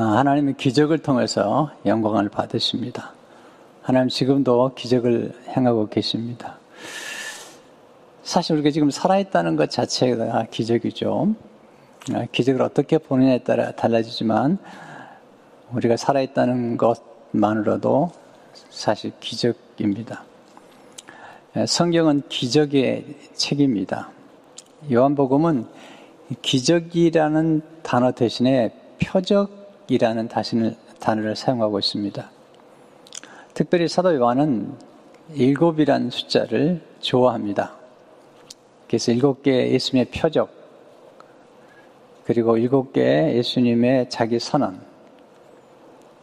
아, 하나님은 기적을 통해서 영광을 받으십니다. 하나님 지금도 기적을 행하고 계십니다. 사실 우리가 지금 살아있다는 것 자체가 기적이죠. 아, 기적을 어떻게 보느냐에 따라 달라지지만 우리가 살아있다는 것만으로도 사실 기적입니다. 예, 성경은 기적의 책입니다. 요한복음은 기적이라는 단어 대신에 표적 이라는 단어를 사용하고 있습니다. 특별히 사도 요한은 일곱이란 숫자를 좋아합니다. 그래서 일곱 개의 예수님의 표적, 그리고 일곱 개의 예수님의 자기 선언,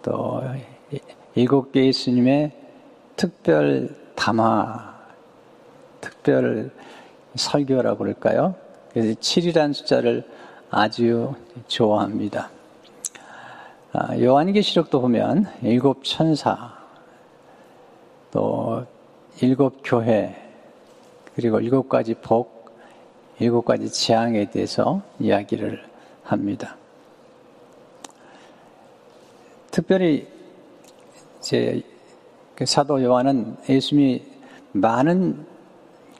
또 일곱 개 예수님의 특별 담화, 특별 설교라고 그럴까요? 그래서 7이라는 숫자를 아주 좋아합니다. 아, 요한계시록도 보면 일곱 천사, 또 일곱 교회, 그리고 일곱 가지 복, 일곱 가지 재앙에 대해서 이야기를 합니다. 특별히 제그 사도 요한은 예수님이 많은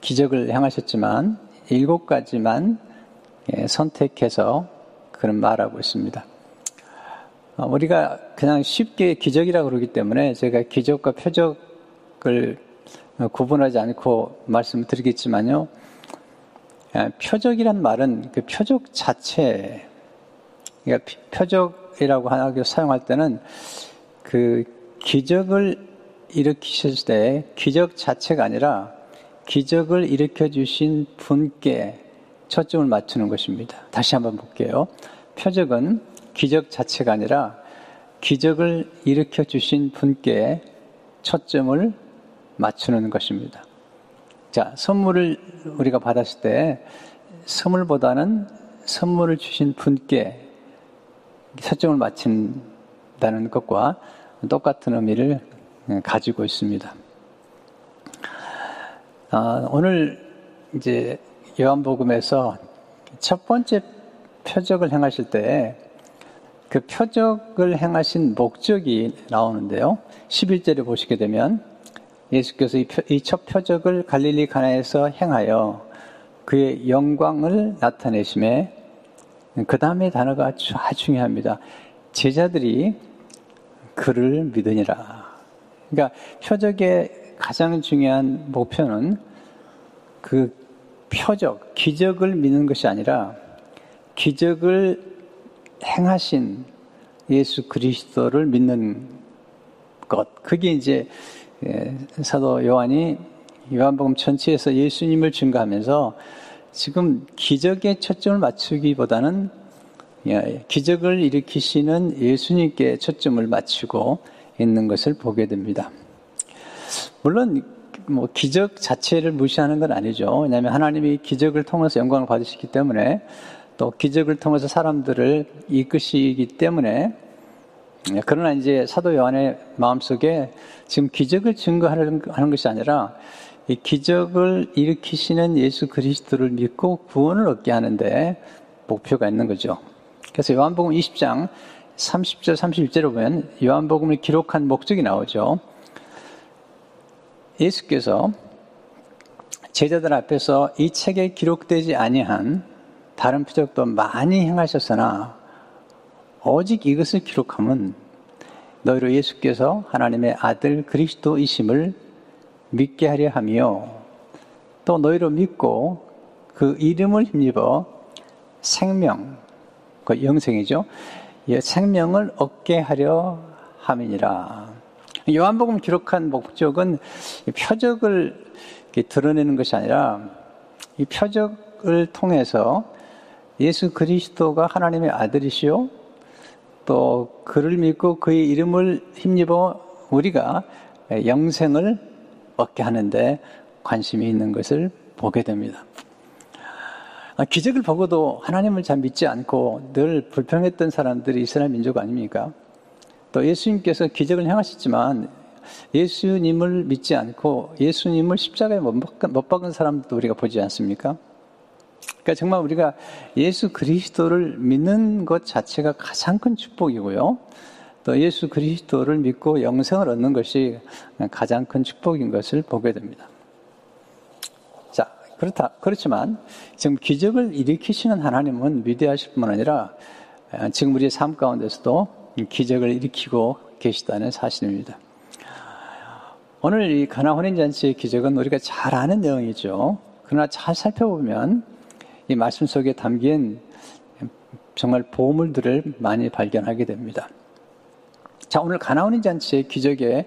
기적을 행하셨지만 일곱 가지만 예, 선택해서 그런 말하고 있습니다. 어, 우리가 그냥 쉽게 기적이라고 그러기 때문에 제가 기적과 표적을 구분하지 않고 말씀을 드리겠지만요. 아, 표적이란 말은 그 표적 자체, 그러니까 표적이라고 하나 사용할 때는 그 기적을 일으키실 때 기적 자체가 아니라 기적을 일으켜 주신 분께 초점을 맞추는 것입니다. 다시 한번 볼게요. 표적은 기적 자체가 아니라 기적을 일으켜 주신 분께 초점을 맞추는 것입니다. 자, 선물을 우리가 받았을 때 선물보다는 선물을 주신 분께 초점을 맞춘다는 것과 똑같은 의미를 가지고 있습니다. 아, 오늘 이제 요한복음에서 첫 번째 표적을 행하실 때 그 표적을 행하신 목적이 나오는데요. 11절에 보시게 되면 예수께서 이 첫 표적을 갈릴리 가나에서 행하여 그의 영광을 나타내심에 그 다음에 단어가 아주 중요합니다. 제자들이 그를 믿으니라. 그러니까 표적의 가장 중요한 목표는 그 표적, 기적을 믿는 것이 아니라 기적을 행하신 예수 그리스도를 믿는 것. 그게 이제 예, 사도 요한이 요한복음 전체에서 예수님을 증거하면서 지금 기적에 초점을 맞추기보다는 예, 기적을 일으키시는 예수님께 초점을 맞추고 있는 것을 보게 됩니다. 물론 뭐 기적 자체를 무시하는 건 아니죠. 왜냐하면 하나님이 기적을 통해서 영광을 받으시기 때문에 또 기적을 통해서 사람들을 이끄시기 때문에 그러나 이제 사도 요한의 마음속에 지금 기적을 증거하는 것이 아니라 이 기적을 일으키시는 예수 그리스도를 믿고 구원을 얻게 하는데 목표가 있는 거죠. 그래서 요한복음 20장 30절, 31절에 보면 요한복음을 기록한 목적이 나오죠. 예수께서 제자들 앞에서 이 책에 기록되지 아니한 다른 표적도 많이 행하셨으나 오직 이것을 기록함은 너희로 예수께서 하나님의 아들 그리스도이심을 믿게 하려 하며 또 너희로 믿고 그 이름을 힘입어 생명, 그 영생이죠. 생명을 얻게 하려 함이니라. 요한복음 기록한 목적은 표적을 드러내는 것이 아니라 이 표적을 통해서 예수 그리스도가 하나님의 아들이시오. 또 그를 믿고 그의 이름을 힘입어 우리가 영생을 얻게 하는데 관심이 있는 것을 보게 됩니다. 아, 기적을 보고도 하나님을 잘 믿지 않고 늘 불평했던 사람들이 이스라엘 민족 아닙니까? 또 예수님께서 기적을 행하셨지만 예수님을 믿지 않고 예수님을 십자가에 못 박은 사람도 우리가 보지 않습니까? 그러니까 정말 우리가 예수 그리스도를 믿는 것 자체가 가장 큰 축복이고요. 또 예수 그리스도를 믿고 영생을 얻는 것이 가장 큰 축복인 것을 보게 됩니다. 자, 그렇다. 그렇지만 지금 기적을 일으키시는 하나님은 위대하실 뿐만 아니라 지금 우리의 삶 가운데서도 기적을 일으키고 계시다는 사실입니다. 오늘 이 가나 혼인잔치의 기적은 우리가 잘 아는 내용이죠. 그러나 잘 살펴보면 이 말씀 속에 담긴 정말 보물들을 많이 발견하게 됩니다. 자, 오늘 가나온인 잔치의 기적의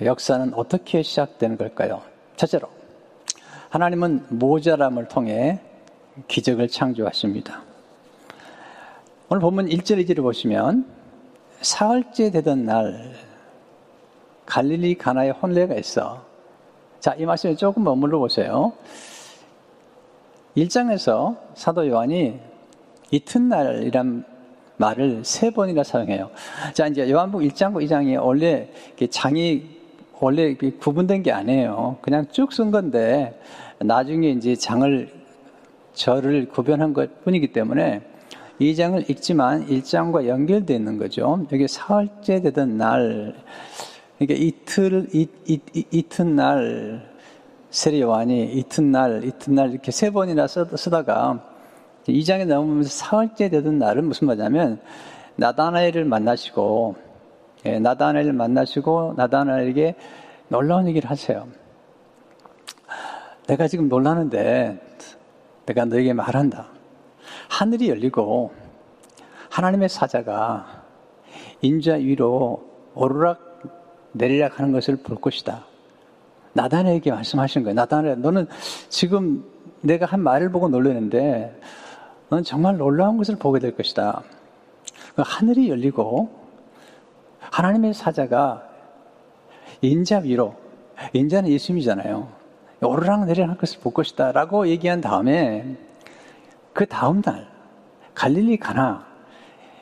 역사는 어떻게 시작되는 걸까요? 첫째로, 하나님은 모자람을 통해 기적을 창조하십니다. 오늘 본문 1절, 2절을 보시면, 사흘째 되던 날, 갈릴리 가나의 혼례가 있어. 자, 이 말씀에 조금 머물러 보세요. 1장에서 사도 요한이 이튿날이란 말을 세 번이나 사용해요. 자, 이제 요한복 1장과 2장이 원래 장이 원래 구분된 게 아니에요. 그냥 쭉 쓴 건데 나중에 이제 장을 절을 구별한 것 뿐이기 때문에 2장을 읽지만 1장과 연결되어 있는 거죠. 여기 사흘째 되던 날, 그러니까 이틀, 이, 이, 이, 이튿날, 세례 요한이 이튿날, 이튿날 이렇게 세 번이나 쓰다가 이 장에 나오면서 사흘째 되던 날은 무슨 말이냐면 나다나엘을 만나시고 예, 나다나엘을 만나시고 나다나엘에게 놀라운 얘기를 하세요. 내가 지금 놀라는데 내가 너에게 말한다. 하늘이 열리고 하나님의 사자가 인자 위로 오르락 내리락 하는 것을 볼 것이다. 나단에게 말씀하신 거예요. 나단에 너는 지금 내가 한 말을 보고 놀라는데 넌 정말 놀라운 것을 보게 될 것이다. 그 하늘이 열리고 하나님의 사자가 인자 위로 인자는 예수님이잖아요. 오르락 내리락 것을 볼 것이다. 라고 얘기한 다음에 그 다음 날 갈릴리 가나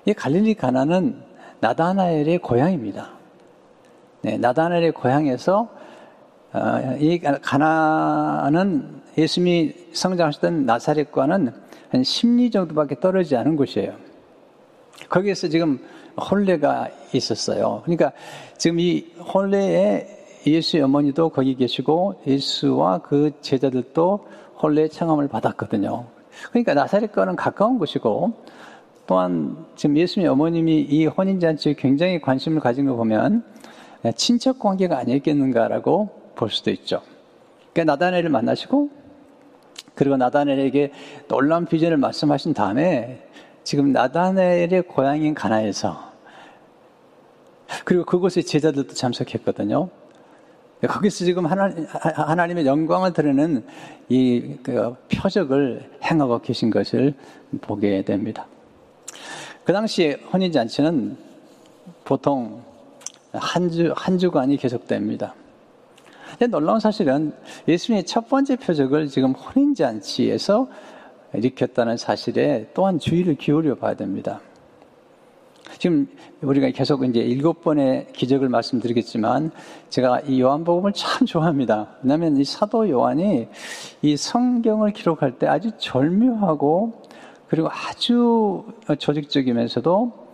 이 갈릴리 가나는 나다나엘의 고향입니다. 네, 나다나엘의 고향에서 어, 이 가나는 예수님이 성장하셨던 나사렛과는 한 10리 정도밖에 떨어지지 않은 곳이에요. 거기에서 지금 홀레가 있었어요. 그러니까 지금 이 홀레에 예수의 어머니도 거기 계시고 예수와 그 제자들도 홀레의 청함을 받았거든요. 그러니까 나사렛과는 가까운 곳이고 또한 지금 예수님의 어머님이 이 혼인잔치에 굉장히 관심을 가진 거 보면 친척 관계가 아니었겠는가라고 볼 수도 있죠. 그러니까 나다넬을 만나시고 그리고 나다넬에게 놀라운 비전을 말씀하신 다음에 지금 나다넬의 고향인 가나에서 그리고 그곳에 제자들도 참석했거든요. 거기서 지금 하나님, 하나님의 영광을 드리는 이그 표적을 행하고 계신 것을 보게 됩니다. 그 당시에 혼인잔치는 보통 한 주, 한 주간이 계속됩니다. 근데 놀라운 사실은 예수님의 첫 번째 표적을 지금 혼인잔치에서 일으켰다는 사실에 또한 주의를 기울여 봐야 됩니다. 지금 우리가 계속 이제 일곱 번의 기적을 말씀드리겠지만 제가 이 요한복음을 참 좋아합니다. 왜냐하면 이 사도 요한이 이 성경을 기록할 때 아주 절묘하고 그리고 아주 조직적이면서도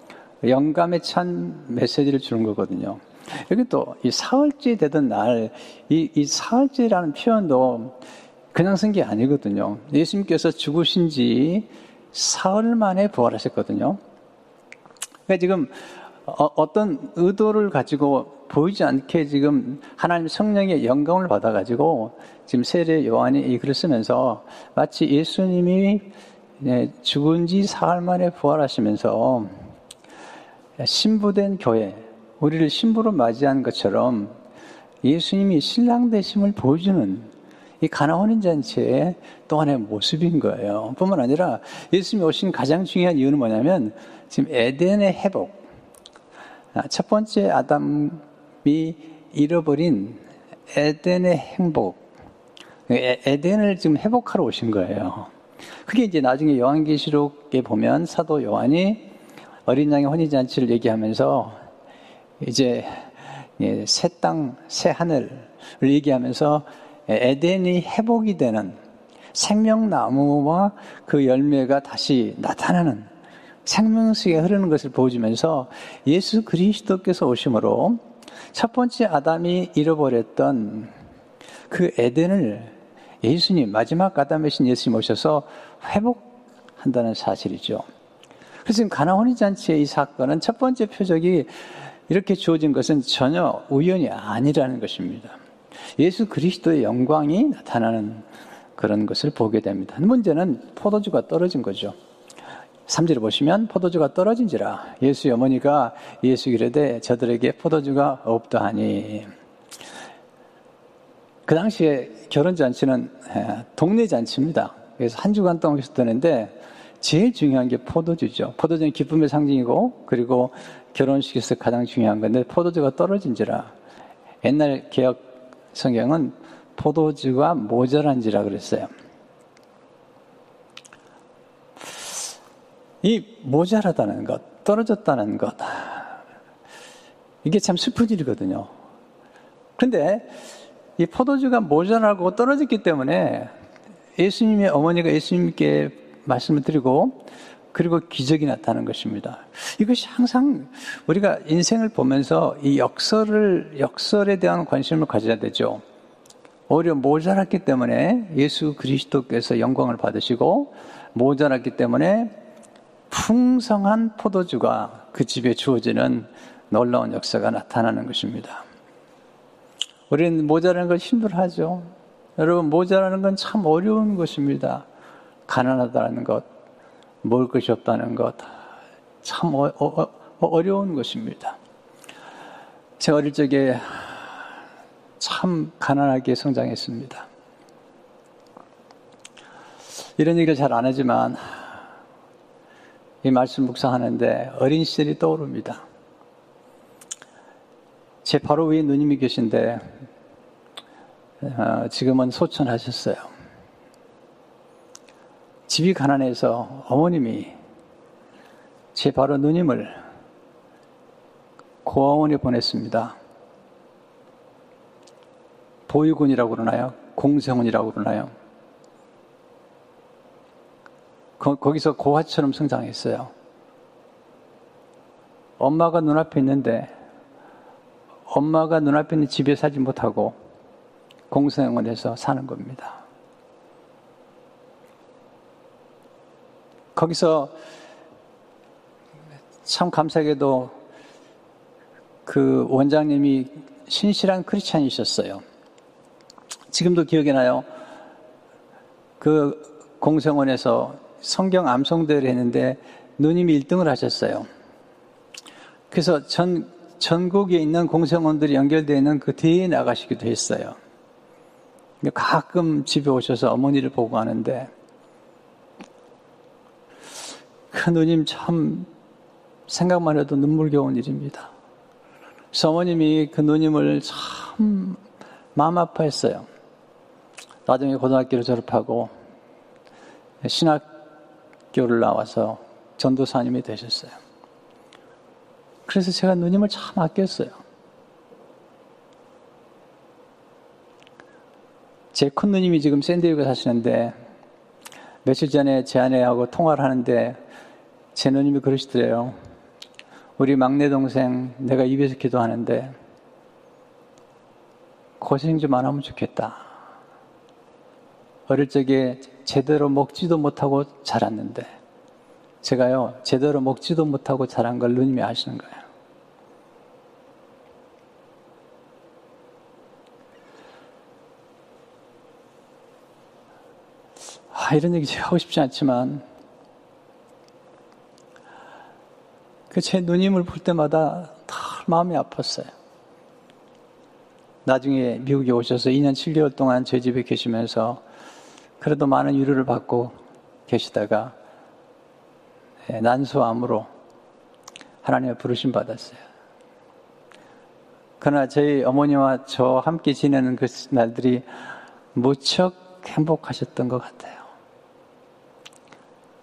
영감에 찬 메시지를 주는 거거든요. 여기 또 이 사흘째 되던 날, 이, 이 사흘째라는 표현도 그냥 쓴 게 아니거든요. 예수님께서 죽으신 지 사흘 만에 부활하셨거든요. 그러니까 지금 어, 떤 의도를 가지고 보이지 않게 지금 하나님 성령의 영감을 받아가지고 지금 세례 요한이 이 글을 쓰면서 마치 예수님이 네, 죽은 지 사흘 만에 부활하시면서 신부된 교회, 우리를 신부로 맞이한 것처럼 예수님이 신랑 되심을 보여주는 이 가나 혼인 잔치의 또 하나의 모습인 거예요. 뿐만 아니라 예수님이 오신 가장 중요한 이유는 뭐냐면 지금 에덴의 회복. 아, 첫 번째 아담이 잃어버린 에덴의 행복. 에덴을 지금 회복하러 오신 거예요. 그게 이제 나중에 요한계시록에 보면 사도 요한이 어린 양의 혼인잔치를 얘기하면서 이제 예, 새 땅, 새 하늘을 얘기하면서 에덴이 회복이 되는 생명나무와 그 열매가 다시 나타나는 생명수에 흐르는 것을 보여주면서 예수 그리스도께서 오심으로 첫 번째 아담이 잃어버렸던 그 에덴을 예수님, 마지막 아담이신 예수님 오셔서 회복한다는 사실이죠. 그래서 지금 가나 혼인잔치의 이 사건은 첫 번째 표적이 이렇게 주어진 것은 전혀 우연이 아니라는 것입니다. 예수 그리스도의 영광이 나타나는 그런 것을 보게 됩니다. 문제는 포도주가 떨어진 거죠. 3절을 보시면 포도주가 떨어진지라 예수의 어머니가 예수 이르되 저들에게 포도주가 없다 하니 그 당시에 결혼 잔치는 동네 잔치입니다. 그래서 한 주간 동안 있었는데 제일 중요한 게 포도주죠. 포도주는 기쁨의 상징이고 그리고 결혼식에서 가장 중요한 건데 포도주가 떨어진지라 옛날 개혁 성경은 포도주가 모자란지라 그랬어요. 이 모자라다는 것, 떨어졌다는 것, 이게 참 슬픈 일이거든요. 그런데 이 포도주가 모자라고 떨어졌기 때문에 예수님의 어머니가 예수님께 말씀을 드리고 그리고 기적이 나타나는 것입니다. 이것이 항상 우리가 인생을 보면서 이 역설을, 역설에 대한 관심을 가져야 되죠. 오히려 모자랐기 때문에 예수 그리스도께서 영광을 받으시고 모자랐기 때문에 풍성한 포도주가 그 집에 주어지는 놀라운 역사가 나타나는 것입니다. 우리는 모자라는 걸 힘들어하죠. 여러분, 모자라는 건 참 어려운 것입니다. 가난하다는 것, 먹을 것이 없다는 것, 참 어, 어, 어 려운 것입니다. 제가 어릴 적에 참 가난하게 성장했습니다. 이런 얘기를 잘 안 하지만 이 말씀 묵상하는데 어린 시절이 떠오릅니다. 제 바로 위에 누님이 계신데 어, 지금은 소천하셨어요. 집이 가난해서 어머님이 제 바로 누님을 고아원에 보냈습니다. 보육원이라고 그러나요? 공생원이라고 그러나요? 거, 기서 고아처럼 성장했어요. 엄마가 눈앞에 있는데 엄마가 눈앞에 있는 집에 살지 못하고 공생원에서 사는 겁니다. 거기서 참 감사하게도 그 원장님이 신실한 크리스찬이셨어요. 지금도 기억이 나요. 그 공생원에서 성경 암송대를 했는데 누님이 1등을 하셨어요. 그래서 전, 전국에 있는 공생원들이 연결되어 있는 그 대회에 나가시기도 했어요. 가끔 집에 오셔서 어머니를 보고 하는데 그 누님 참 생각만 해도 눈물겨운 일입니다. 어머님이 그 누님을 참 마음 아파했어요. 나중에 고등학교를 졸업하고 신학교를 나와서 전도사님이 되셨어요. 그래서 제가 누님을 참 아꼈어요. 제 큰 누님이 지금 샌디에고 사시는데 며칠 전에 제 아내하고 통화를 하는데 제 누님이 그러시더래요. 우리 막내 동생 내가 입에서 기도하는데 고생 좀 안 하면 좋겠다. 어릴 적에 제대로 먹지도 못하고 자랐는데 제가요 제대로 먹지도 못하고 자란 걸 누님이 아시는 거예요. 아, 이런 얘기 제가 하고 싶지 않지만 그 제 누님을 볼 때마다 다 마음이 아팠어요. 나중에 미국에 오셔서 2년 7개월 동안 제 집에 계시면서 그래도 많은 위로를 받고 계시다가 예, 난소암으로 하나님의 부르심 받았어요. 그러나 저희 어머니와 저 함께 지내는 그 날들이 무척 행복하셨던 것 같아요.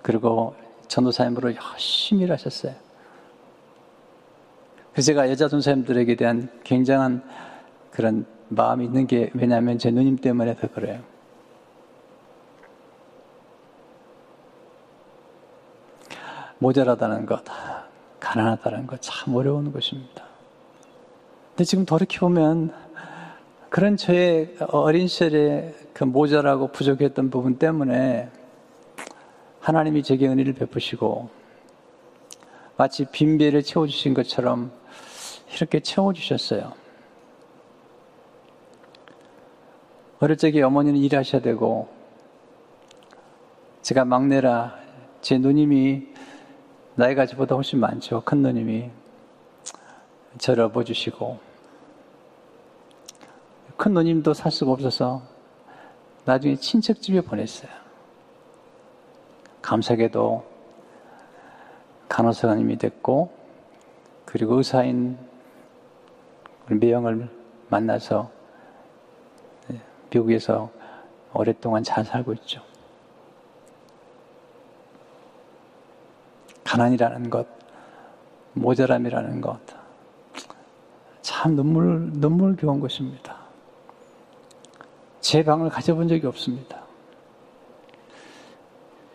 그리고 전도사님으로 열심히 일하셨어요. 그래서 제가 여자 전도사님들에게 대한 굉장한 그런 마음이 있는 게 왜냐하면 제 누님 때문에 더 그래요. 모자라다는 것, 가난하다는 것 참 어려운 것입니다. 근데 지금 돌이켜보면 그런 저의 어린 시절에 그 모자라고 부족했던 부분 때문에 하나님이 제게 은혜를 베푸시고 마치 빈 배를 채워주신 것처럼 이렇게 채워주셨어요. 어릴 적에 어머니는 일하셔야 되고 제가 막내라 제 누님이 나이가 저보다 훨씬 많죠. 큰 누님이 저를 업어주시고 큰 누님도 살 수가 없어서 나중에 친척집에 보냈어요. 감사하게도 간호사님이 됐고 그리고 의사인 미영을 만나서 미국에서 오랫동안 잘 살고 있죠. 가난이라는 것, 모자람이라는 것, 참 눈물, 눈물겨운 것입니다. 제 방을 가져본 적이 없습니다.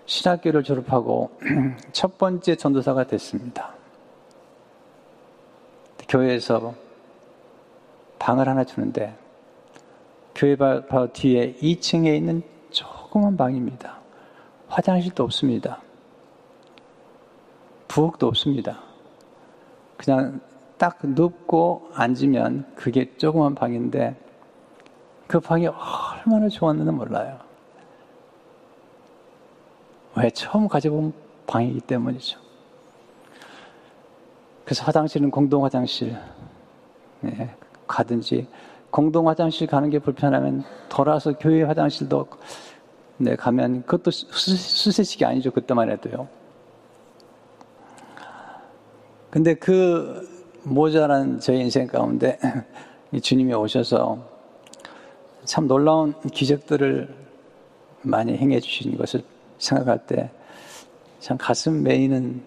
신학교를 졸업하고 첫 번째 전도사가 됐습니다. 교회에서 방을 하나 주는데 교회 바로 뒤에 2층에 있는 조그만 방입니다. 화장실도 없습니다. 부엌도 없습니다. 그냥 딱 눕고 앉으면 그게 조그만 방인데 그 방이 얼마나 좋았는지 몰라요. 왜 처음 가져본 방이기 때문이죠. 그래서 화장실은 공동 화장실 네, 가든지 공동 화장실 가는 게 불편하면 돌아서 교회 화장실도 네, 가면 그것도 수세식이 아니죠 그때만 해도요. 근데 그 모자란 제 인생 가운데 주님이 오셔서 참 놀라운 기적들을 많이 행해 주신 것을 생각할 때 참 가슴 메이는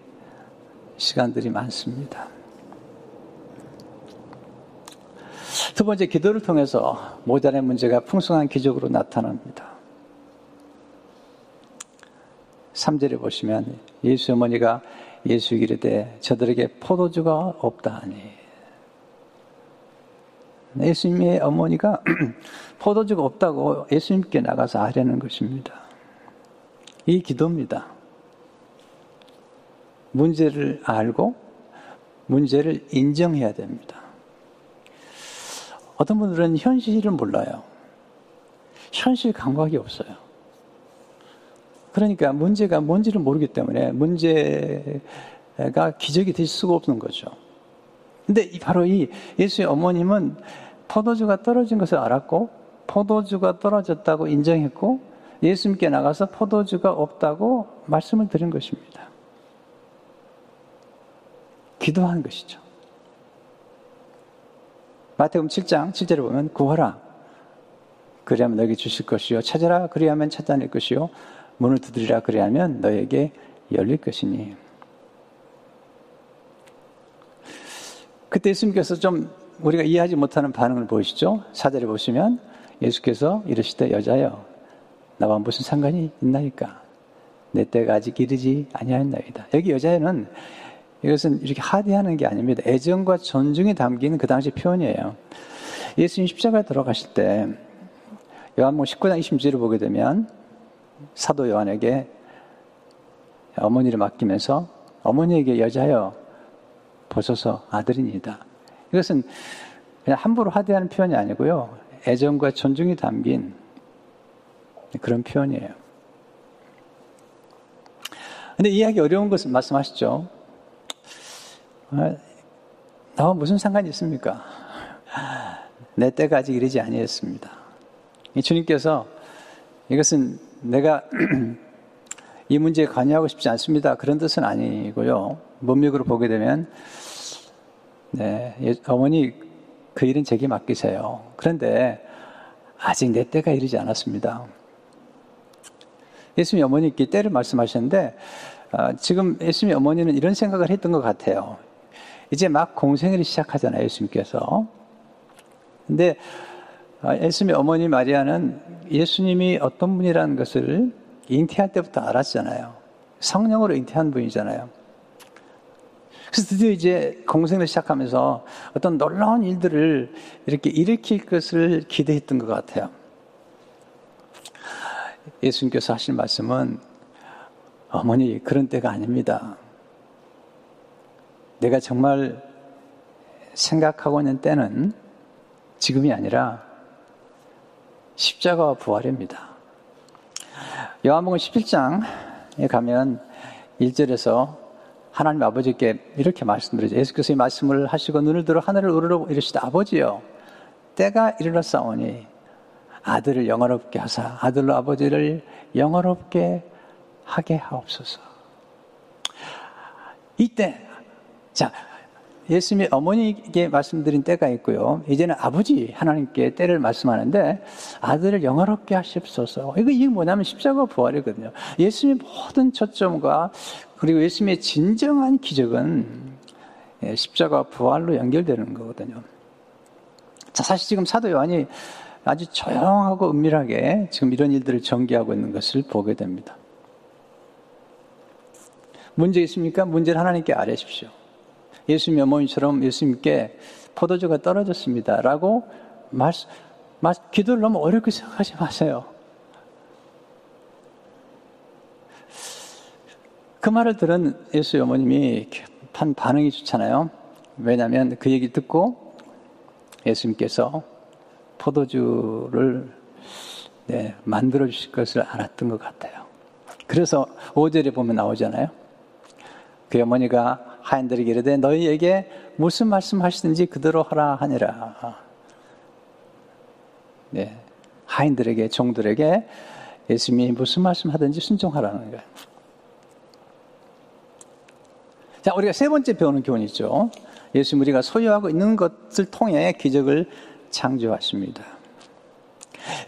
시간들이 많습니다. 두 번째 기도를 통해서 모자란 문제가 풍성한 기적으로 나타납니다. 3절에 보시면 예수 어머니가 예수 이르되 저들에게 포도주가 없다 하니 예수님의 어머니가 포도주가 없다고 예수님께 나가서 하려는 것입니다. 이 기도입니다. 문제를 알고 문제를 인정해야 됩니다. 어떤 분들은 현실을 몰라요. 현실 감각이 없어요. 그러니까 문제가 뭔지를 모르기 때문에 문제가 기적이 될 수가 없는 거죠. 근데 바로 이 예수의 어머님은 포도주가 떨어진 것을 알았고 포도주가 떨어졌다고 인정했고 예수님께 나가서 포도주가 없다고 말씀을 드린 것입니다. 기도한 것이죠. 마태복음 7장 7절에 보면 구하라 그리하면 너에게 주실 것이요 찾아라 그리하면 찾아낼 것이요 문을 두드리라 그리하면 너에게 열릴 것이니 그때 예수님께서 좀 우리가 이해하지 못하는 반응을 보이시죠? 사절에 보시면 예수께서 이르시되 여자여 나와 무슨 상관이 있나이까 내 때가 아직 이르지 아니하였나이다. 여기 여자애는 이것은 이렇게 하대하는 게 아닙니다. 애정과 존중이 담긴 그 당시 표현이에요. 예수님 십자가에 들어가실 때 요한복 19장 26절을 보게 되면 사도 요한에게 어머니를 맡기면서 어머니에게 여자여 보소서 아들이니다. 이것은 그냥 함부로 하대하는 표현이 아니고요. 애정과 존중이 담긴 그런 표현이에요. 근데 이해하기 어려운 것은 말씀하시죠. 어, 나와 무슨 상관이 있습니까? 내 때가 아직 이르지 아니했습니다. 주님께서 이것은 내가 이 문제에 관여하고 싶지 않습니다. 그런 뜻은 아니고요. 문맥으로 보게 되면 네, 예, 어머니 그 일은 제게 맡기세요. 그런데 아직 내 때가 이르지 않았습니다. 예수님 어머니께 때를 말씀하셨는데 어, 지금 예수님 어머니는 이런 생각을 했던 것 같아요. 이제 막 공생애를 시작하잖아요, 예수님께서. 근데 아, 예수님의 어머니 마리아는 예수님이 어떤 분이라는 것을 잉태할 때부터 알았잖아요. 성령으로 잉태한 분이잖아요. 그래서 드디어 이제 공생을 시작하면서 어떤 놀라운 일들을 이렇게 일으킬 것을 기대했던 것 같아요. 예수님께서 하신 말씀은 어머니 그런 때가 아닙니다. 내가 정말 생각하고 있는 때는 지금이 아니라 십자가와 부활입니다. 요한복음 17장에 가면 1절에서 하나님 아버지께 이렇게 말씀드리죠. 예수께서 이 말씀을 하시고 눈을 들어 하늘을 우러러 이르시다. 아버지요. 때가 이르렀사오니 아들을 영화롭게 하사 아들로 아버지를 영화롭게 하게 하옵소서. 이때 자 예수님이 어머니에게 말씀드린 때가 있고요. 이제는 아버지 하나님께 때를 말씀하는데 아들을 영화롭게 하십소서. 이거 이게 뭐냐면 십자가 부활이거든요. 예수님의 모든 초점과 그리고 예수님의 진정한 기적은 예, 십자가 부활로 연결되는 거거든요. 자, 사실 지금 사도 요한이 아주 조용하고 은밀하게 지금 이런 일들을 전개하고 있는 것을 보게 됩니다. 문제 있습니까? 문제를 하나님께 아뢰십시오. 예수님 어머니처럼 예수님께 포도주가 떨어졌습니다. 라고 말, 말, 기도를 너무 어렵게 생각하지 마세요. 그 말을 들은 예수 어머님이 한 반응이 좋잖아요. 왜냐하면 그 얘기 듣고 예수님께서 포도주를 네, 만들어 주실 것을 알았던 것 같아요. 그래서 5절에 보면 나오잖아요. 그 어머니가 하인들에게 이르되 너희에게 무슨 말씀 하시든지 그대로 하라 하니라. 네. 하인들에게 종들에게 예수님이 무슨 말씀 하든지 순종하라는 거예요. 자, 우리가 세 번째 배우는 교훈이 있죠. 예수님 우리가 소유하고 있는 것을 통해 기적을 창조하십니다.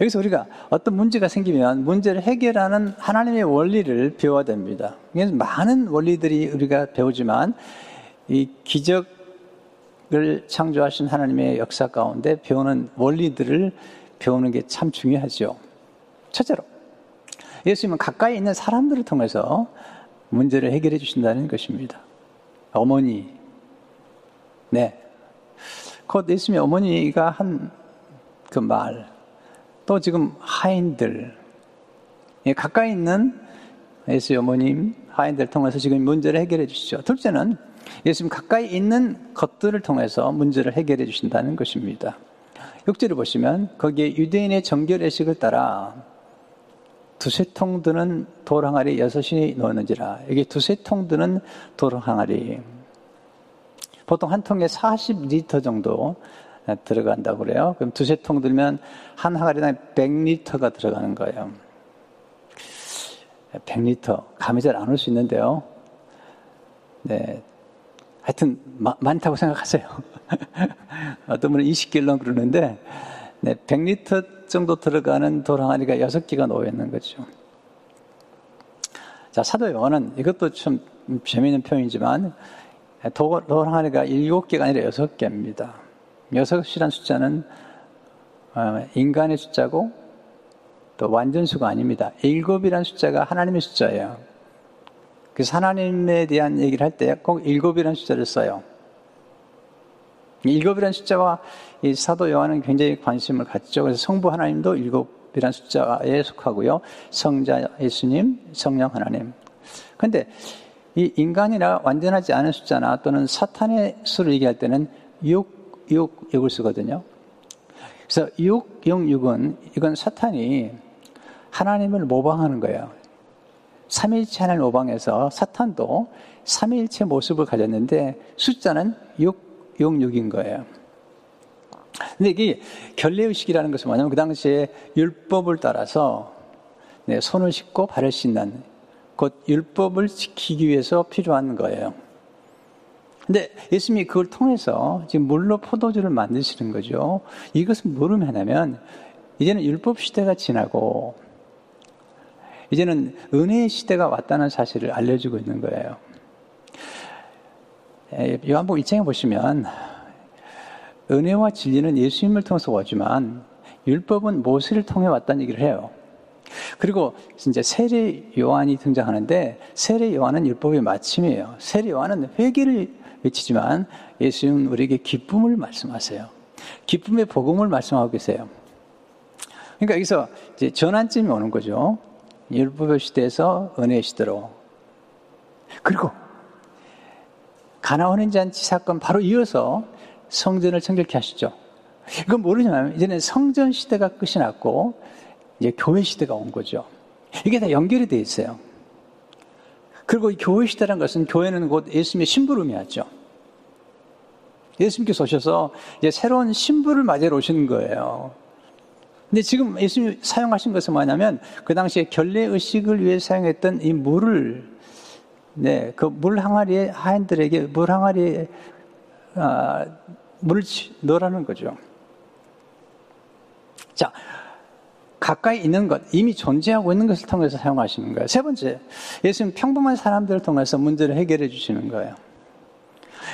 여기서 우리가 어떤 문제가 생기면 문제를 해결하는 하나님의 원리를 배워야 됩니다. 많은 원리들이 우리가 배우지만 이 기적을 창조하신 하나님의 역사 가운데 배우는 원리들을 배우는 게 참 중요하죠. 첫째로 예수님은 가까이 있는 사람들을 통해서 문제를 해결해 주신다는 것입니다. 어머니, 네. 곧 예수님의 어머니가 한 그 말, 또 지금 하인들, 예, 가까이 있는 예수 어머님, 하인들 통해서 지금 문제를 해결해 주시죠. 둘째는 예수님 가까이 있는 것들을 통해서 문제를 해결해 주신다는 것입니다. 6절을 보시면 거기에 유대인의 정결의식을 따라 두세 통 드는 돌 항아리 여섯이 넣었는지라. 여기 두세 통 드는 돌 항아리. 보통 한 통에 40리터 정도 들어간다고 그래요. 그럼 두세 통 들면 한 항아리당 100리터가 들어가는 거예요. 100리터. 감이 잘 안 올 수 있는데요. 네. 하여튼, 마, 많다고 생각하세요. 어떤 분은 20킬로 그러는데, 네, 100리터 정도 들어가는 돌 항아리가 6개가 놓여 있는 거죠. 자, 사도 요한은 이것도 좀 재미있는 표현이지만, 돌, 돌 항아리가 7개가 아니라 6개입니다. 여섯이란 숫자는 어, 인간의 숫자고 또 완전수가 아닙니다. 일곱이란 숫자가 하나님의 숫자예요. 그래서 하나님에 대한 얘기를 할 때 꼭 일곱이라는 숫자를 써요. 일곱이라는 숫자와 이 사도 요한은 굉장히 관심을 갖죠. 그래서 성부 하나님도 일곱이라는 숫자에 속하고요. 성자 예수님, 성령 하나님. 근데 이 인간이나 완전하지 않은 숫자나 또는 사탄의 수를 얘기할 때는 6, 6, 6을 쓰거든요. 그래서 6, 0, 6은 이건 사탄이 하나님을 모방하는 거예요. 삼일체 하나님 모방해서 사탄도 삼일체 모습을 가졌는데 숫자는 6, 6, 6인 거예요. 근데 이게 결례의식이라는 것은 뭐냐면 그 당시에 율법을 따라서 네, 손을 씻고 발을 씻는 곧 율법을 지키기 위해서 필요한 거예요. 근데 예수님이 그걸 통해서 지금 물로 포도주를 만드시는 거죠. 이것은 뭘 의미하냐면 이제는 율법 시대가 지나고 이제는 은혜의 시대가 왔다는 사실을 알려주고 있는 거예요. 요한복음 1장에 보시면 은혜와 진리는 예수님을 통해서 오지만 율법은 모세를 통해 왔다는 얘기를 해요. 그리고 이제 세례 요한이 등장하는데 세례 요한은 율법의 마침이에요. 세례 요한은 회개를 외치지만 예수님은 우리에게 기쁨을 말씀하세요. 기쁨의 복음을 말씀하고 계세요. 그러니까 여기서 이제 전환점이 오는 거죠. 율법 시대에서 은혜 시대로. 그리고 가나원인 잔치 사건 바로 이어서 성전을 청결케 하시죠. 이건 모르지만 이제는 성전 시대가 끝이 났고 이제 교회 시대가 온 거죠. 이게 다 연결이 돼 있어요. 그리고 이 교회 시대라는 것은 교회는 곧 예수님의 심부름이었죠. 예수님께서 오셔서 이제 새로운 신부를 맞이러 오시는 거예요. 근데 지금 예수님이 사용하신 것은 뭐냐면 그 당시에 결례 의식을 위해 사용했던 이 물을 네, 그 물 항아리에 하인들에게 물 항아리에 아, 물을 넣으라는 거죠. 자, 가까이 있는 것, 이미 존재하고 있는 것을 통해서 사용하시는 거예요. 세 번째, 예수님 평범한 사람들을 통해서 문제를 해결해 주시는 거예요.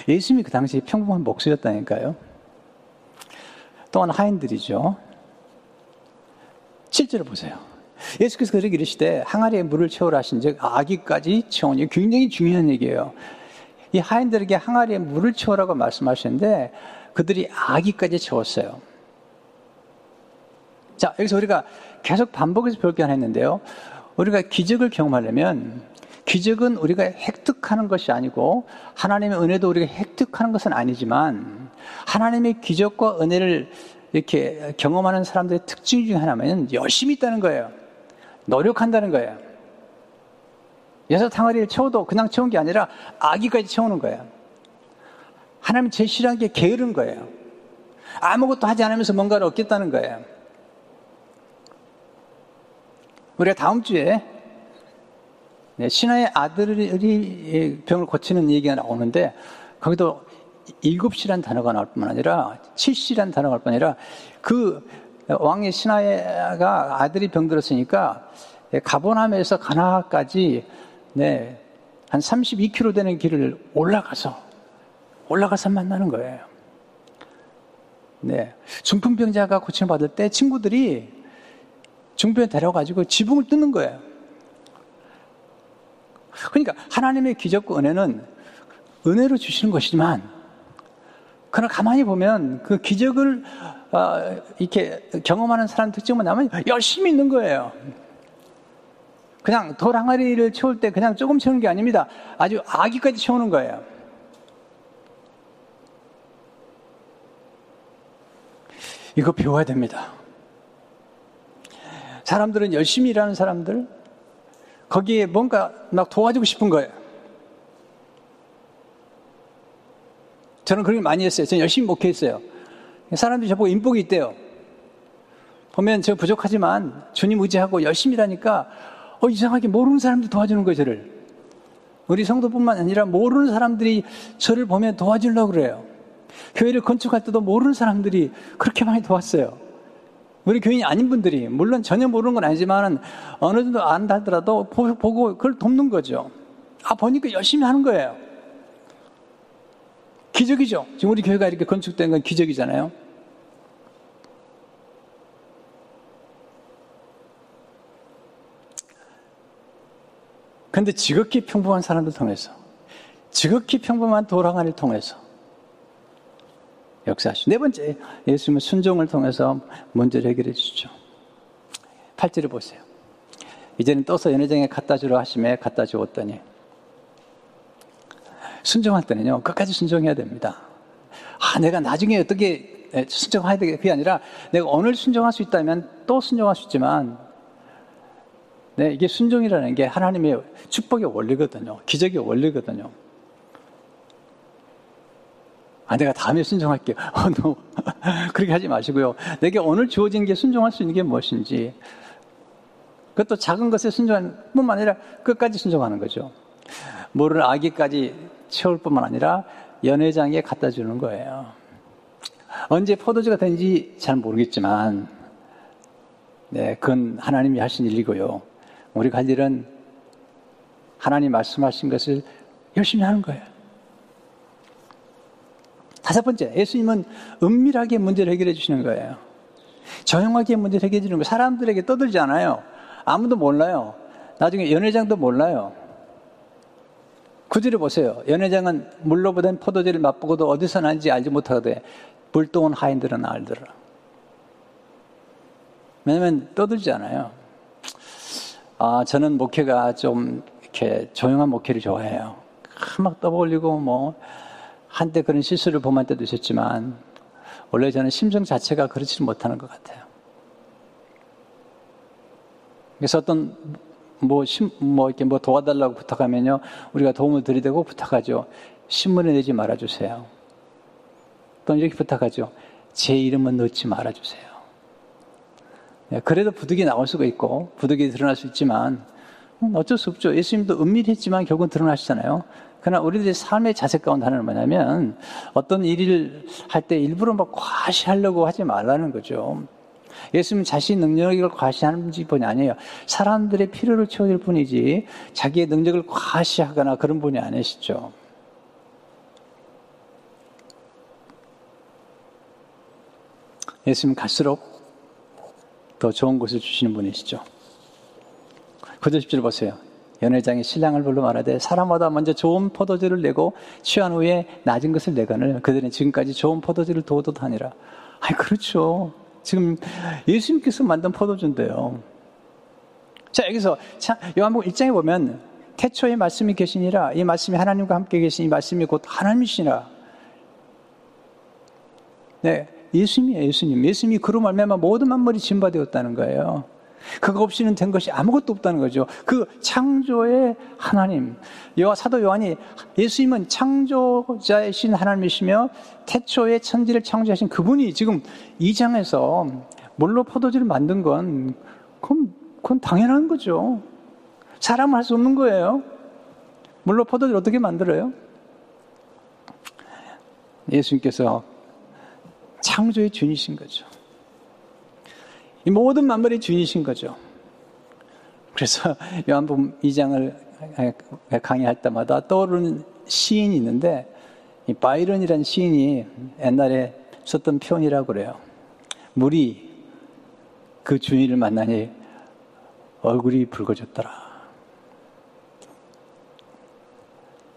예수님이 그 당시 평범한 목수였다니까요. 또한 하인들이죠. 실제로 보세요. 예수께서 그렇게 이르시되 항아리에 물을 채우라 하신 즉 아기까지 채우니 굉장히 중요한 얘기예요. 이 하인들에게 항아리에 물을 채우라고 말씀하시는데 그들이 아기까지 채웠어요. 자, 여기서 우리가 계속 반복해서 배울 게 하나 있는데요. 우리가 기적을 경험하려면 기적은 우리가 획득하는 것이 아니고 하나님의 은혜도 우리가 획득하는 것은 아니지만 하나님의 기적과 은혜를 이렇게 경험하는 사람들의 특징 중에 하나는 열심히 있다는 거예요. 노력한다는 거예요. 여섯 항아리를 채워도 그냥 채운 게 아니라 아기까지 채우는 거예요. 하나님 싫어하는 게 게으른 거예요. 아무것도 하지 않으면서 뭔가를 얻겠다는 거예요. 우리가 다음 주에 네, 신하의 아들이 병을 고치는 얘기가 나오는데 거기도 일곱시란 단어가 나올 뿐만 아니라 칠시란 단어가 나올 뿐 아니라 그 왕의 신하가 아들이 병들었으니까 가보남에서 가나까지 네, 한 32km 되는 길을 올라가서 올라가서 만나는 거예요. 네. 중풍병자가 고침을 받을 때 친구들이 중병에 데려가지고 지붕을 뜯는 거예요. 그러니까 하나님의 기적과 은혜는 은혜로 주시는 것이지만 그러나 가만히 보면 그 기적을 어, 이렇게 경험하는 사람 특징만 나면 열심히 있는 거예요. 그냥 돌 항아리를 채울 때 그냥 조금 채우는 게 아닙니다. 아주 아기까지 채우는 거예요. 이거 배워야 됩니다. 사람들은 열심히 일하는 사람들, 거기에 뭔가 막 도와주고 싶은 거예요. 저는 그런 걸 많이 했어요. 저는 열심히 목회했어요. 사람들이 저보고 인복이 있대요. 보면 제가 부족하지만 주님 의지하고 열심히 일하니까 어, 이상하게 모르는 사람들 도와주는 거예요, 저를. 우리 성도뿐만 아니라 모르는 사람들이 저를 보면 도와주려고 그래요. 교회를 건축할 때도 모르는 사람들이 그렇게 많이 도왔어요. 우리 교인이 아닌 분들이, 물론 전혀 모르는 건 아니지만 어느 정도 안다 하더라도 보고 그걸 돕는 거죠. 아, 보니까 열심히 하는 거예요. 기적이죠. 지금 우리 교회가 이렇게 건축된 건 기적이잖아요. 근데 지극히 평범한 사람들 통해서, 지극히 평범한 도랑아를 통해서 역사하시죠. 네 번째, 예수님은 순종을 통해서 문제를 해결해 주시죠. 8절을 보세요. 이제는 떠서 연회장에 갖다 주러 하심에 갖다 주었더니 순종할 때는요, 끝까지 순종해야 됩니다. 아, 내가 나중에 어떻게 순종해야 되게 그게 아니라 내가 오늘 순종할 수 있다면 또 순종할 수 있지만 네, 이게 순종이라는 게 하나님의 축복의 원리거든요. 기적의 원리거든요. 아, 내가 다음에 순종할게요. 어, no. 그렇게 하지 마시고요. 내게 오늘 주어진 게 순종할 수 있는 게 무엇인지. 그것도 작은 것에 순종할 뿐만 아니라 끝까지 순종하는 거죠. 모르는 아기까지 채울 뿐만 아니라 연회장에 갖다 주는 거예요. 언제 포도주가 되는지 잘 모르겠지만, 네, 그건 하나님이 하신 일이고요. 우리가 할 일은 하나님 말씀하신 것을 열심히 하는 거예요. 다섯 번째, 예수님은 은밀하게 문제를 해결해 주시는 거예요. 조용하게 문제를 해결해 주는 거 사람들에게 떠들지 않아요. 아무도 몰라요. 나중에 연회장도 몰라요. 구절에 보세요. 연회장은 물로 보된 포도주를 맛보고도 어디서 난지 알지 못하되 불똥은 하인들은 알더라. 왜냐면 떠들잖아요. 아, 저는 목회가 좀 이렇게 조용한 목회를 좋아해요. 막 떠벌리고 뭐, 한때 그런 실수를 범할 때도 있었지만, 원래 저는 심정 자체가 그렇지 못하는 것 같아요. 그래서 어떤 뭐, 심, 뭐, 이렇게 뭐 도와달라고 부탁하면요. 우리가 도움을 드리되고 부탁하죠. 신문에 내지 말아주세요. 또 이렇게 부탁하죠. 제 이름은 넣지 말아주세요. 네, 그래도 부득이 나올 수가 있고, 부득이 드러날 수 있지만, 음, 어쩔 수 없죠. 예수님도 은밀했지만 결국은 드러나시잖아요. 그러나 우리들의 삶의 자세 가운데 하나는 뭐냐면, 어떤 일을 할 때 일부러 막 과시하려고 하지 말라는 거죠. 예수님 자신 능력을 과시하는 분이 아니에요. 사람들의 필요를 채워줄 뿐이지 자기의 능력을 과시하거나 그런 분이 아니시죠. 예수님 갈수록 더 좋은 것을 주시는 분이시죠. 9절 10절 보세요. 연회장이 신랑을 불러 말하되 사람마다 먼저 좋은 포도주를 내고 취한 후에 낮은 것을 내거늘 그들은 지금까지 좋은 포도주를 도도하니라. 아니 그렇죠. 지금 예수님께서 만든 포도주인데요. 자, 여기서 요한복음 1장에 보면 태초에 말씀이 계시니라 이 말씀이 하나님과 함께 이 말씀이 곧 하나님이시라. 네, 예수님이에요, 예수님. 예수님이 그로 말미암아 모든 만물이 진바되었다는 거예요. 그거 없이는 된 것이 아무것도 없다는 거죠. 그 창조의 하나님. 여와 사도 요한이 예수님은 창조자이신 하나님이시며 태초의 천지를 창조하신 그분이 지금 이 장에서 물로 포도주를 만든 건 그건, 그건 당연한 거죠. 사람은 할 수 없는 거예요. 물로 포도주를 어떻게 만들어요? 예수님께서 창조의 주인이신 거죠. 이 모든 만물의 주인이신 거죠. 그래서 요한복음 2장을 강의할 때마다 떠오르는 시인이 있는데 이 바이런이라는 시인이 옛날에 썼던 표현이라고 그래요. 물이 그 주인을 만나니 얼굴이 붉어졌더라.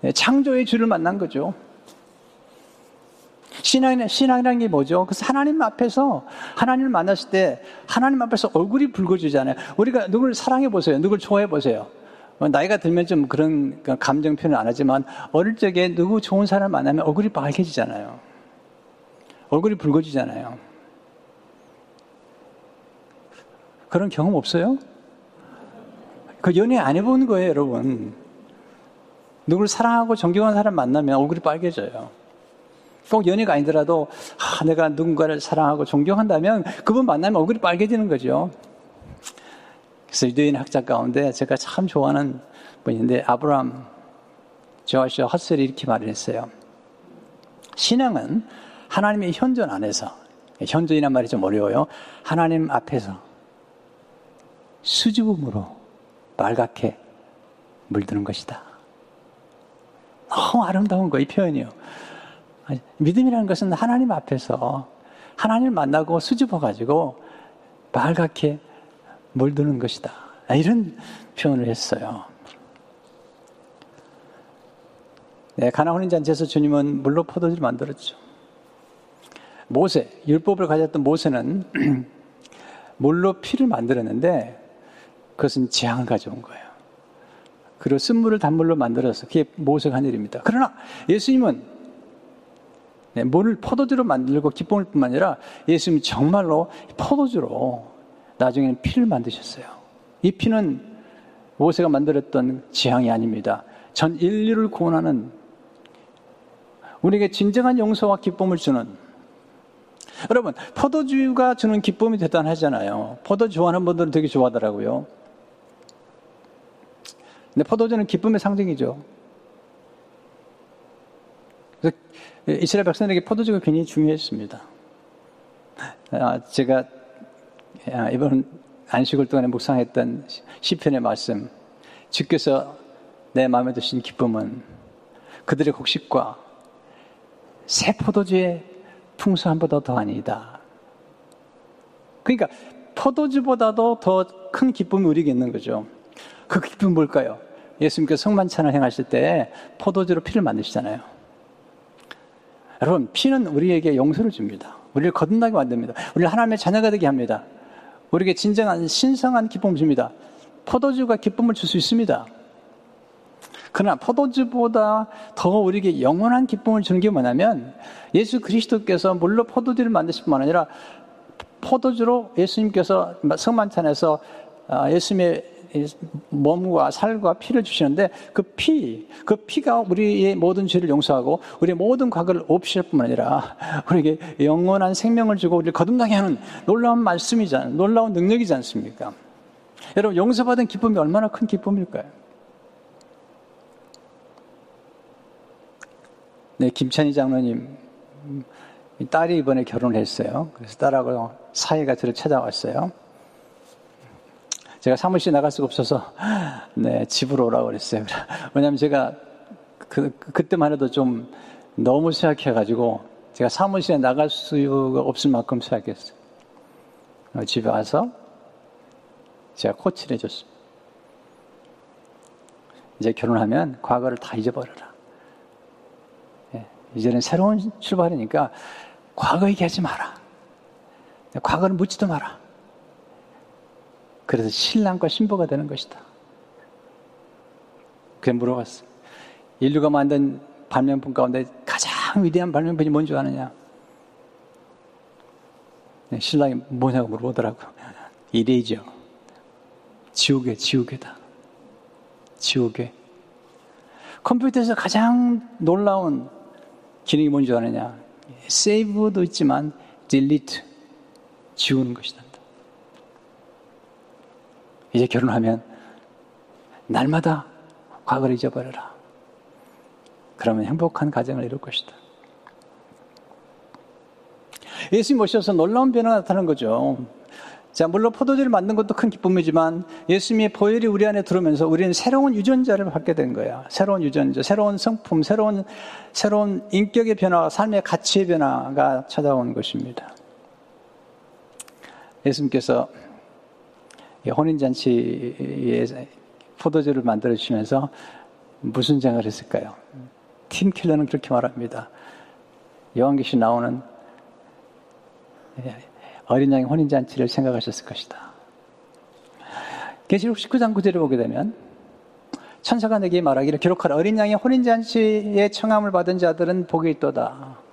네, 창조의 주를 만난 거죠. 신앙이란, 신앙이라는 게 뭐죠? 그래서 하나님 앞에서 하나님을 만났을 때 하나님 앞에서 얼굴이 붉어지잖아요. 우리가 누구를 사랑해 보세요. 누구를 좋아해 보세요. 뭐 나이가 들면 좀 그런 감정 표현을 안 하지만 어릴 적에 누구 좋은 사람 만나면 얼굴이 빨개지잖아요. 얼굴이 붉어지잖아요. 그런 경험 없어요? 그 연애 안 해본 거예요, 여러분. 누구를 사랑하고 존경하는 사람 만나면 얼굴이 빨개져요. 꼭 연애가 아니더라도 아, 내가 누군가를 사랑하고 존경한다면 그분 만나면 얼굴이 빨개지는 거죠. 그래서 유대인 학자 가운데 제가 참 좋아하는 분인데 아브라함 조아시 헛셀이 이렇게 말을 했어요. 신앙은 하나님의 현존 안에서 현존이란 말이 좀 어려워요. 하나님 앞에서 수줍음으로 빨갛게 물드는 것이다. 너무 아름다운 거, 이 표현이요. 믿음이라는 것은 하나님 앞에서 하나님을 만나고 수줍어가지고 빨갛게 물드는 것이다. 이런 표현을 했어요. 네, 가나 혼인잔치에서 주님은 물로 포도주를 만들었죠. 모세, 율법을 가졌던 모세는 물로 피를 만들었는데 그것은 재앙을 가져온 거예요. 그리고 쓴물을 단물로 만들어서 그게 모세가 한 일입니다. 그러나 예수님은 네, 물을 포도주로 만들고 기쁨을 뿐만 아니라 예수님이 정말로 포도주로 나중에는 피를 만드셨어요. 이 피는 모세가 만들었던 지향이 아닙니다. 전 인류를 구원하는 우리에게 진정한 용서와 기쁨을 주는 여러분 포도주가 주는 기쁨이 대단하잖아요. 포도주 좋아하는 분들은 되게 좋아하더라고요. 근데 포도주는 기쁨의 상징이죠. 그래서 이스라엘 백성에게 포도주가 굉장히 중요했습니다. 아, 제가 아, 이번 안식을 동안에 묵상했던 시편의 말씀, 주께서 내 마음에 드신 기쁨은 그들의 곡식과 새 포도주의 풍성함보다 더 아니다. 그러니까 포도주보다도 더 큰 기쁨이 우리에게 있는 거죠. 그 기쁨이 뭘까요? 예수님께서 성만찬을 행하실 때 포도주로 피를 만드시잖아요. 여러분, 피는 우리에게 용서를 줍니다. 우리를 거듭나게 만듭니다. 우리를 하나님의 자녀가 되게 합니다. 우리에게 진정한 신성한 기쁨을 줍니다. 포도주가 기쁨을 줄 수 있습니다. 그러나 포도주보다 더 우리에게 영원한 기쁨을 주는 게 뭐냐면 예수 그리스도께서 물론 포도주를 만드실 뿐만 아니라 포도주로 예수님께서 성만찬에서 아, 예수님의 몸과 살과 피를 주시는데 그 피, 그 피가 우리의 모든 죄를 용서하고 우리의 모든 과거를 없앨 뿐만 아니라 우리에게 영원한 생명을 주고 우리를 거듭나게 하는 놀라운 말씀이잖아요. 놀라운 능력이지 않습니까? 여러분, 용서받은 기쁨이 얼마나 큰 기쁨일까요? 네, 김찬희 장로님 딸이 이번에 결혼을 했어요. 그래서 딸하고 사이가 저를 찾아왔어요. 제가 사무실 나갈 수가 없어서 네, 집으로 오라고 그랬어요. 왜냐하면 제가 그, 그때만 해도 좀 너무 쇠약해가지고 제가 사무실에 나갈 수가 없을 만큼 쇠약했어요. 집에 와서 제가 코치를 해줬습니다. 이제 결혼하면 과거를 다 잊어버려라. 예, 이제는 새로운 출발이니까 과거 얘기하지 마라. 과거를 묻지도 마라. 그래서 신랑과 신부가 되는 것이다. 그게 물어봤어. 인류가 만든 발명품 가운데 가장 위대한 발명품이 뭔지 아느냐? 네, 신랑이 뭐냐고 물어보더라고. 이레이죠. 지우개, 지우개다. 지우개. 컴퓨터에서 가장 놀라운 기능이 뭔지 아느냐? 세이브도 있지만 딜리트, 지우는 것이다. 이제 결혼하면 날마다 과거를 잊어버려라. 그러면 행복한 가정을 이룰 것이다. 예수님 오셔서 놀라운 변화가 나타나는 거죠. 자, 물론 포도주를 만든 것도 큰 기쁨이지만 예수님의 보혈이 우리 안에 들어오면서 우리는 새로운 유전자를 받게 된 거야. 새로운 유전자, 새로운 성품, 새로운, 새로운 인격의 변화, 삶의 가치의 변화가 찾아온 것입니다. 예수님께서 혼인잔치에 포도주를 만들어 주시면서 무슨 생각을 했을까요? 팀 킬러는 그렇게 말합니다. 여왕계시 나오는 어린 양의 혼인잔치를 생각하셨을 것이다. 계시록 19장 9절을 보게 되면 천사가 내게 말하기를 기록하라 어린 양의 혼인잔치에 청함을 받은 자들은 복이 있도다.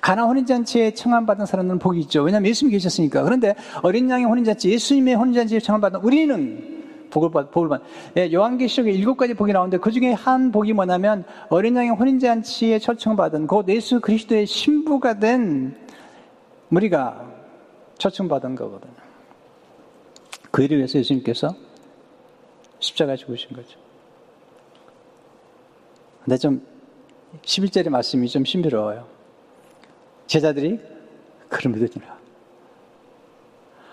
가나 혼인잔치에 청함받은 사람들은 복이 있죠. 왜냐하면 예수님이 계셨으니까. 그런데 어린 양의 혼인잔치, 예수님의 혼인잔치에 청함받은 우리는 복을 받, 복을 받. 예, 요한계시록에 일곱 가지 복이 나오는데 그 중에 한 복이 뭐냐면 어린 양의 혼인잔치에 초청받은 곧 예수 그리스도의 신부가 된 우리가 초청받은 거거든요. 그 일을 위해서 예수님께서 십자가 죽으신 거죠. 근데 좀 11절의 말씀이 좀 신비로워요. 제자들이 그를 믿으니라.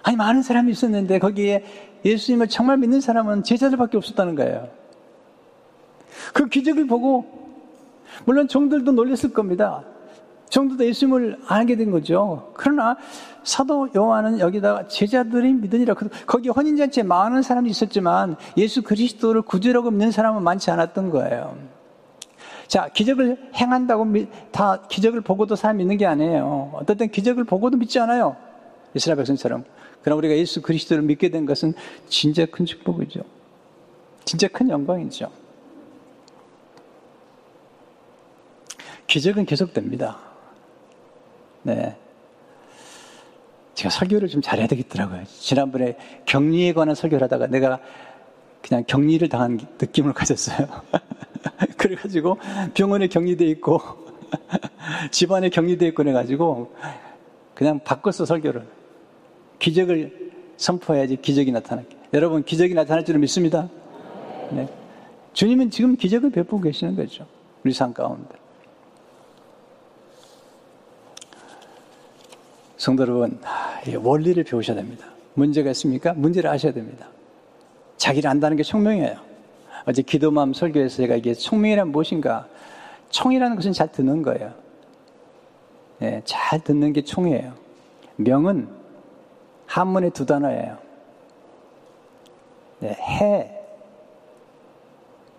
아니, 많은 사람이 있었는데 거기에 예수님을 정말 믿는 사람은 제자들밖에 없었다는 거예요. 그 기적을 보고, 물론 종들도 놀랐을 겁니다. 종들도 예수님을 알게 된 거죠. 그러나 사도 요한은 여기다가 제자들이 믿으니라. 거기 혼인잔치에 많은 사람이 있었지만 예수 그리스도를 구주라고 믿는 사람은 많지 않았던 거예요. 자, 기적을 행한다고 다 기적을 보고도 사람 믿는 게 아니에요. 어떨 땐 기적을 보고도 믿지 않아요. 이스라엘 백성처럼. 그러나 우리가 예수 그리스도를 믿게 된 것은 진짜 큰 축복이죠. 진짜 큰 영광이죠. 기적은 계속됩니다. 네. 제가 설교를 좀 잘해야 되겠더라고요. 지난번에 격리에 관한 설교를 하다가 내가 그냥 격리를 당한 느낌을 가졌어요. 그래가지고 병원에 격리돼 있고 집안에 격리돼 있고 그래가지고 그냥 바꿨어 설교를. 기적을 선포해야지 기적이 나타나게. 여러분 기적이 나타날 줄을 믿습니다. 네. 주님은 지금 기적을 베푸고 계시는 거죠 우리 삶 가운데. 성도 여러분 원리를 배우셔야 됩니다. 문제가 있습니까? 문제를 아셔야 됩니다. 자기를 안다는 게 총명이에요 어제 기도마음 설교에서 제가 이게 총명이란 무엇인가? 총이라는 것은 잘 듣는 거예요. 네, 잘 듣는 게 총이에요. 명은 한문의 두 단어예요. 네, 해,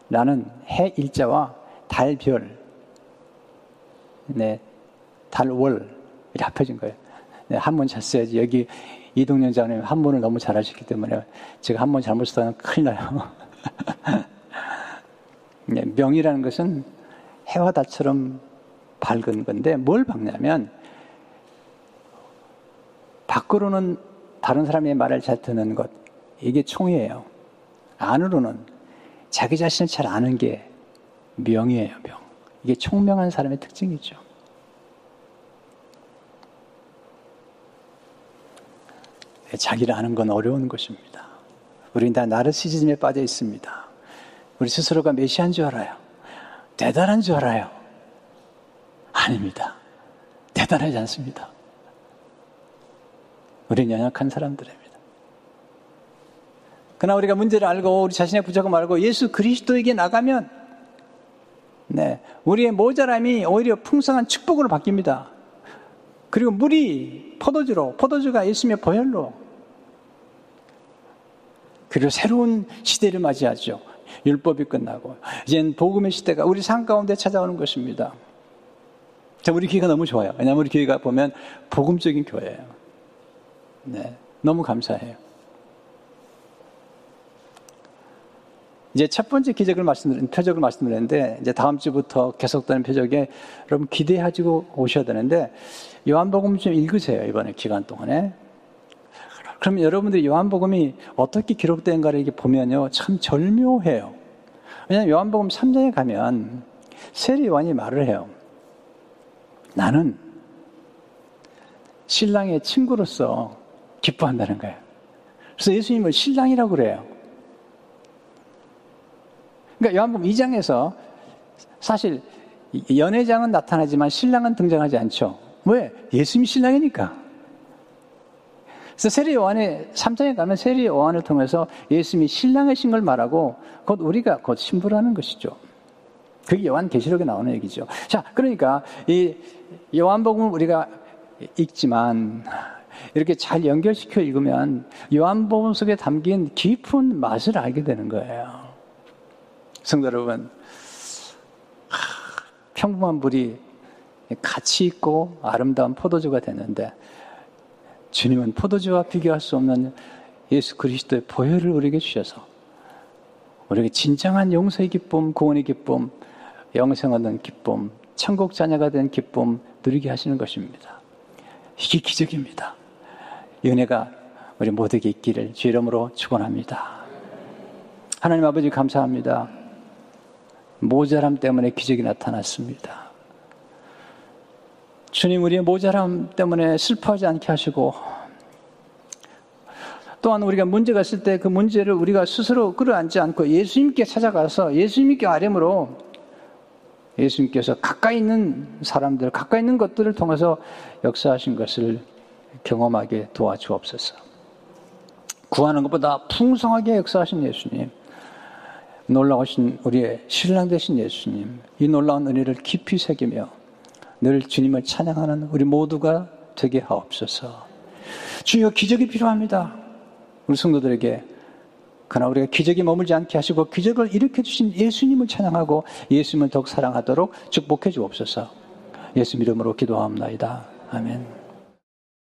나는 해 일자와 달 별, 네, 달월 이렇게 합해진 거예요. 네, 한번 잤어야지. 여기 이동현 장님 한번을 너무 잘하셨기 때문에 제가 한번 잘못 쓰다면 큰일 나요. 네, 명이라는 것은 해와 달처럼 밝은 건데 뭘 밝냐면 밖으로는 다른 사람의 말을 잘 듣는 것 이게 총이에요. 안으로는 자기 자신을 잘 아는 게 명이에요, 명. 이게 총명한 사람의 특징이죠. 자기를 아는 건 어려운 것입니다. 우리는 다 나르시즘에 빠져 있습니다. 우리 스스로가 메시아인 줄 알아요. 대단한 줄 알아요. 아닙니다. 대단하지 않습니다. 우리는 연약한 사람들입니다. 그러나 우리가 문제를 알고 우리 자신의 부족함을 알고 예수 그리스도에게 나가면 네, 우리의 모자람이 오히려 풍성한 축복으로 바뀝니다. 그리고 물이 포도주로, 포도주가 예수님의 보혈로. 그리고 새로운 시대를 맞이하죠. 율법이 끝나고 이젠 복음의 시대가 우리 삶 가운데 찾아오는 것입니다. 자, 우리 교회가 너무 좋아요. 왜냐하면 우리 교회가 보면 복음적인 교회예요. 네, 너무 감사해요. 이제 첫 번째 기적을 말씀드린, 표적을 말씀드렸는데, 이제 다음 주부터 계속되는 표적에 여러분 기대하시고 오셔야 되는데, 요한복음 좀 읽으세요, 이번에 기간 동안에. 그러면 여러분들이 요한복음이 어떻게 기록된가를 이렇게 보면요, 참 절묘해요. 왜냐하면 요한복음 3장에 가면 세례 요한이 말을 해요. 나는 신랑의 친구로서 기뻐한다는 거예요. 그래서 예수님을 신랑이라고 그래요. 그러니까 요한복음 2장에서 사실 연회장은 나타나지만 신랑은 등장하지 않죠. 왜? 예수님이 신랑이니까. 그래서 세례 요한의 3장에 가면 세례 요한을 통해서 예수님이 신랑이신 걸 말하고 곧 우리가 곧 신부라는 것이죠. 그게 요한 계시록에 나오는 얘기죠. 자, 그러니까 이 요한복음을 우리가 읽지만 이렇게 잘 연결시켜 읽으면 요한복음 속에 담긴 깊은 맛을 알게 되는 거예요. 성도 여러분, 평범한 물이 가치 있고 아름다운 포도주가 되는데 주님은 포도주와 비교할 수 없는 예수 그리스도의 보혈을 우리에게 주셔서 우리에게 진정한 용서의 기쁨, 구원의 기쁨, 영생 얻는 기쁨, 천국 자녀가 된 기쁨 누리게 하시는 것입니다. 이게 기적입니다. 은혜가 우리 모두에게 있기를 주 이름으로 축원합니다. 하나님 아버지 감사합니다. 모자람 때문에 기적이 나타났습니다. 주님 우리의 모자람 때문에 슬퍼하지 않게 하시고 또한 우리가 문제가 있을 때 그 문제를 우리가 스스로 끌어안지 않고 예수님께 찾아가서 예수님께 아뢰므로 예수님께서 가까이 있는 사람들, 가까이 있는 것들을 통해서 역사하신 것을 경험하게 도와주옵소서. 구하는 것보다 풍성하게 역사하신 예수님. 놀라우신 우리의 신랑 되신 예수님, 이 놀라운 은혜를 깊이 새기며 늘 주님을 찬양하는 우리 모두가 되게 하옵소서. 주여 기적이 필요합니다. 우리 성도들에게 그러나 우리가 기적이 머물지 않게 하시고 기적을 일으켜 주신 예수님을 찬양하고 예수님을 더욱 사랑하도록 축복해 주옵소서. 예수 이름으로 기도합니다. 아멘.